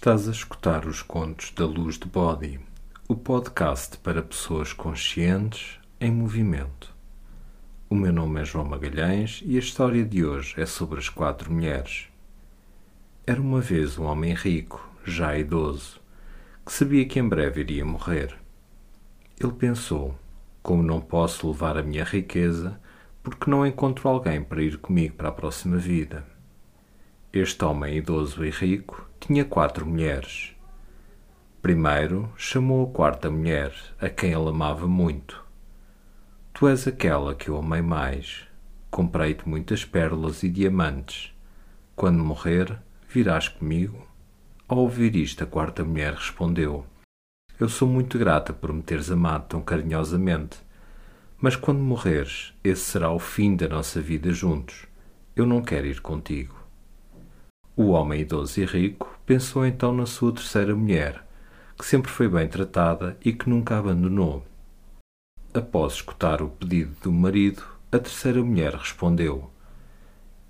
Estás a escutar os contos da Luz de Body, o podcast para pessoas conscientes em movimento. O meu nome é João Magalhães e a história de hoje é sobre as quatro mulheres. Era uma vez um homem rico, já idoso, que sabia que em breve iria morrer. Ele pensou: como não posso levar a minha riqueza, porque não encontro alguém para ir comigo para a próxima vida? Este homem idoso e rico tinha quatro mulheres. Primeiro chamou a quarta mulher, a quem ele amava muito. Tu és aquela que eu amei mais. Comprei-te muitas pérolas e diamantes. Quando morrer, virás comigo? Ao ouvir isto, a quarta mulher respondeu: Eu sou muito grata por me teres amado tão carinhosamente. Mas quando morreres, esse será o fim da nossa vida juntos. Eu não quero ir contigo. O homem idoso e rico pensou então na sua terceira mulher, que sempre foi bem tratada e que nunca abandonou. Após escutar o pedido do marido, a terceira mulher respondeu: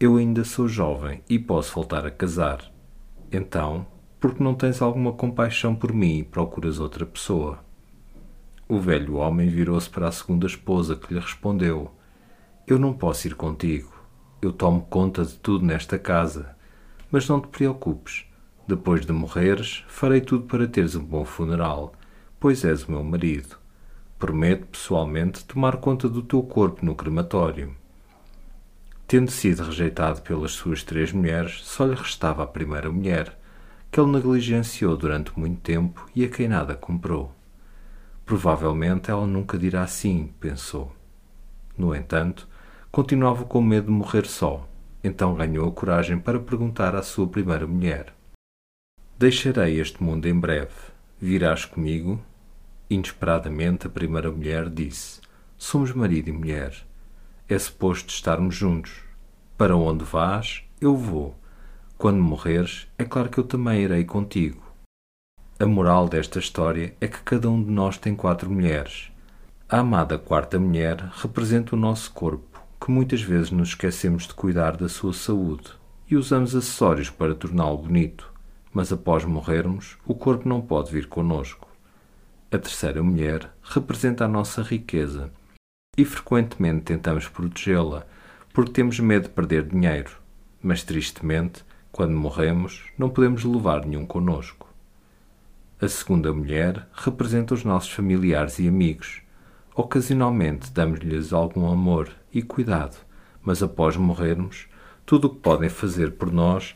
Eu ainda sou jovem e posso voltar a casar. Então, por que não tens alguma compaixão por mim e procuras outra pessoa? O velho homem virou-se para a segunda esposa, que lhe respondeu: Eu não posso ir contigo. Eu tomo conta de tudo nesta casa mas não te preocupes. Depois de morreres, farei tudo para teres um bom funeral, pois és o meu marido. Prometo pessoalmente tomar conta do teu corpo no crematório. Tendo sido rejeitado pelas suas três mulheres, só lhe restava a primeira mulher, que ele negligenciou durante muito tempo e a quem nada comprou. Provavelmente ela nunca dirá sim, pensou. No entanto, continuava com medo de morrer só então ganhou a coragem para perguntar à sua primeira mulher: Deixarei este mundo em breve. Virás comigo? Inesperadamente, a primeira mulher disse: Somos marido e mulher. É suposto estarmos juntos. Para onde vás, eu vou. Quando morreres, é claro que eu também irei contigo. A moral desta história é que cada um de nós tem quatro mulheres. A amada quarta mulher representa o nosso corpo que muitas vezes nos esquecemos de cuidar da sua saúde e usamos acessórios para torná-lo bonito, mas após morrermos, o corpo não pode vir conosco. A terceira mulher representa a nossa riqueza e frequentemente tentamos protegê-la porque temos medo de perder dinheiro, mas tristemente, quando morremos, não podemos levar nenhum conosco. A segunda mulher representa os nossos familiares e amigos Ocasionalmente damos-lhes algum amor e cuidado, mas após morrermos, tudo o que podem fazer por nós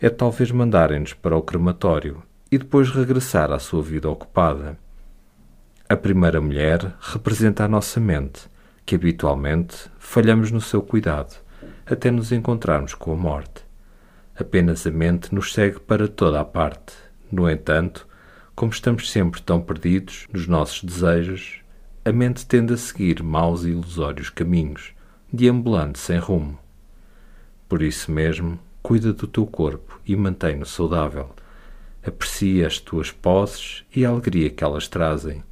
é talvez mandarem-nos para o crematório e depois regressar à sua vida ocupada. A primeira mulher representa a nossa mente, que habitualmente falhamos no seu cuidado, até nos encontrarmos com a morte. Apenas a mente nos segue para toda a parte. No entanto, como estamos sempre tão perdidos nos nossos desejos, a mente tende a seguir maus e ilusórios caminhos, deambulando sem rumo. Por isso mesmo, cuida do teu corpo e mantém-no saudável. Aprecia as tuas posses e a alegria que elas trazem.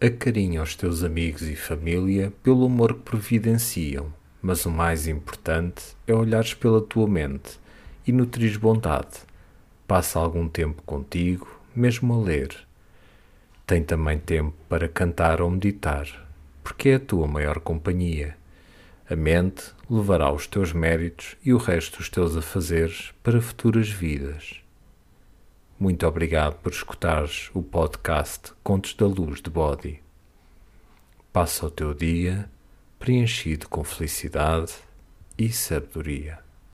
Acarinha os teus amigos e família pelo amor que providenciam, mas o mais importante é olhares pela tua mente e nutrires bondade. Passa algum tempo contigo, mesmo a ler tem também tempo para cantar ou meditar, porque é a tua maior companhia. A mente levará os teus méritos e o resto dos teus afazeres para futuras vidas. Muito obrigado por escutares o podcast Contos da Luz de Body. Passa o teu dia preenchido com felicidade e sabedoria.